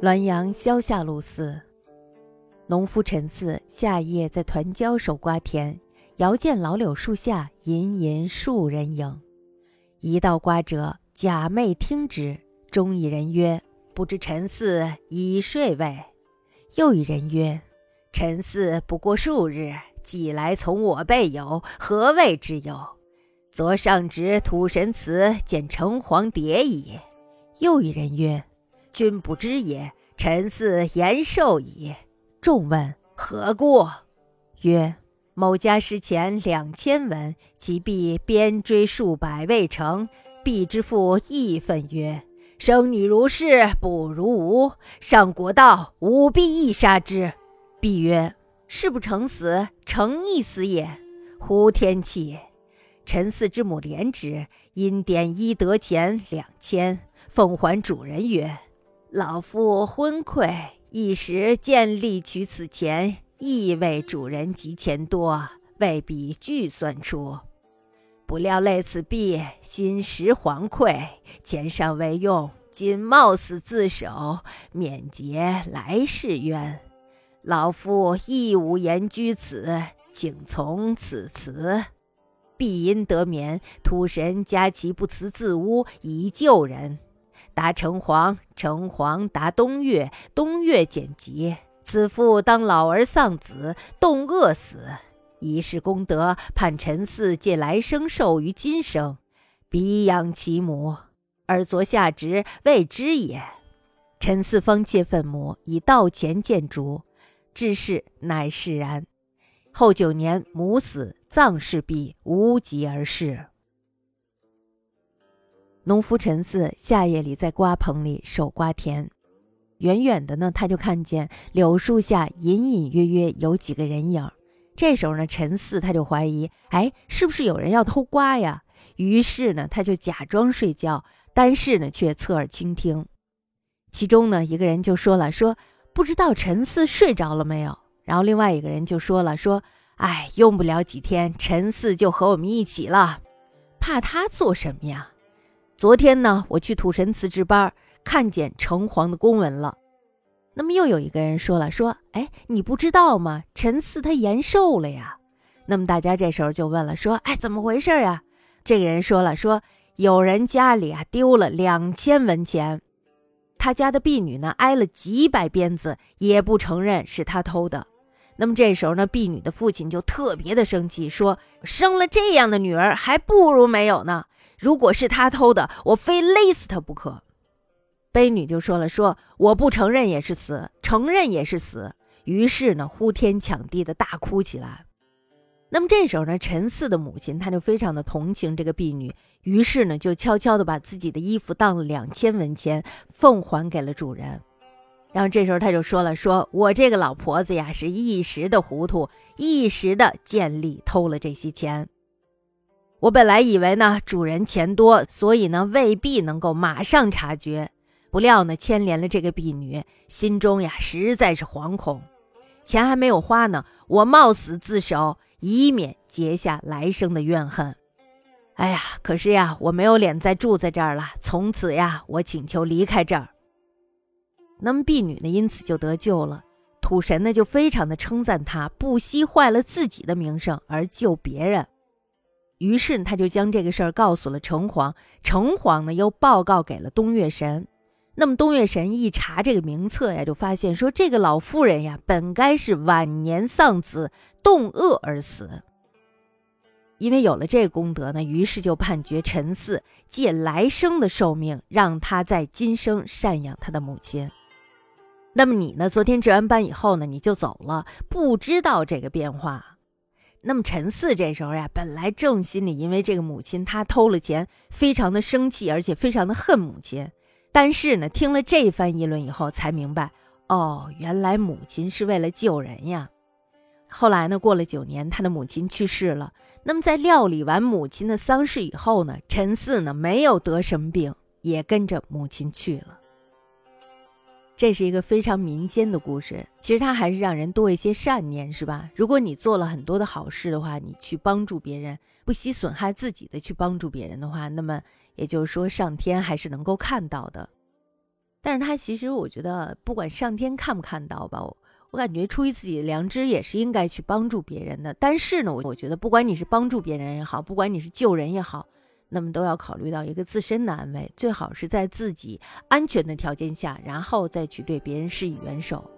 滦阳萧下露寺，农夫陈四夏夜在团郊守瓜田，遥见老柳树下隐隐数人影。一道瓜者，假寐听之。中一人曰：“不知陈四已睡未？”又一人曰：“陈四不过数日，既来从我辈有，何谓之有？昨上值土神祠见城隍蝶矣。”又一人曰。君不知也，臣似延寿矣。众问何故？曰：某家失钱两千文，其必鞭追数百未成，必之父义愤曰：生女如是，不如无。上国道，吾必亦杀之。必曰：事不成死，诚亦死也。呼天气！陈四之母怜之，因点衣得钱两千，奉还主人曰。老夫昏聩，一时见利取此钱，亦为主人及钱多，未必具算出。不料累此币，心实惶愧，钱尚未用，今冒死自首，免结来世冤。老夫亦无言居此，请从此辞。必因得免，土神加其不辞自污，以救人。答城隍，城隍答东岳，东岳简疾，此父当老而丧子，冻饿死，一世功德，盼陈四借来生寿于今生，彼养其母，而昨下职未知也。陈四方借愤母，以道前见主，至是乃释然。后九年，母死，葬事毕，无疾而逝。农夫陈四夏夜里在瓜棚里守瓜田，远远的呢，他就看见柳树下隐隐约约有几个人影。这时候呢，陈四他就怀疑，哎，是不是有人要偷瓜呀？于是呢，他就假装睡觉，但是呢，却侧耳倾听。其中呢，一个人就说了，说不知道陈四睡着了没有。然后另外一个人就说了，说，哎，用不了几天，陈四就和我们一起了，怕他做什么呀？昨天呢，我去土神祠值班，看见城隍的公文了。那么又有一个人说了，说：“哎，你不知道吗？陈四他延寿了呀。”那么大家这时候就问了，说：“哎，怎么回事呀？”这个人说了，说有人家里啊丢了两千文钱，他家的婢女呢挨了几百鞭子，也不承认是他偷的。那么这时候呢，婢女的父亲就特别的生气，说：“生了这样的女儿，还不如没有呢。”如果是他偷的，我非勒死他不可。悲女就说了：“说我不承认也是死，承认也是死。”于是呢，呼天抢地的大哭起来。那么这时候呢，陈四的母亲他就非常的同情这个婢女，于是呢，就悄悄的把自己的衣服当了两千文钱，奉还给了主人。然后这时候他就说了：“说我这个老婆子呀，是一时的糊涂，一时的见利偷了这些钱。”我本来以为呢，主人钱多，所以呢未必能够马上察觉。不料呢，牵连了这个婢女，心中呀实在是惶恐。钱还没有花呢，我冒死自首，以免结下来生的怨恨。哎呀，可是呀，我没有脸再住在这儿了。从此呀，我请求离开这儿。那么婢女呢，因此就得救了。土神呢，就非常的称赞他，不惜坏了自己的名声而救别人。于是他就将这个事儿告诉了城隍，城隍呢又报告给了东岳神。那么东岳神一查这个名册呀，就发现说这个老妇人呀，本该是晚年丧子，冻饿而死。因为有了这个功德呢，于是就判决陈四借来生的寿命，让他在今生赡养他的母亲。那么你呢？昨天值完班以后呢，你就走了，不知道这个变化。那么陈四这时候呀，本来正心里因为这个母亲他偷了钱，非常的生气，而且非常的恨母亲。但是呢，听了这番议论以后，才明白，哦，原来母亲是为了救人呀。后来呢，过了九年，他的母亲去世了。那么在料理完母亲的丧事以后呢，陈四呢没有得什么病，也跟着母亲去了。这是一个非常民间的故事，其实它还是让人多一些善念，是吧？如果你做了很多的好事的话，你去帮助别人，不惜损害自己的去帮助别人的话，那么也就是说，上天还是能够看到的。但是他其实我觉得，不管上天看不看到吧，我感觉出于自己的良知，也是应该去帮助别人的。但是呢，我我觉得，不管你是帮助别人也好，不管你是救人也好，那么都要考虑到一个自身的安危，最好是在自己安全的条件下，然后再去对别人施以援手。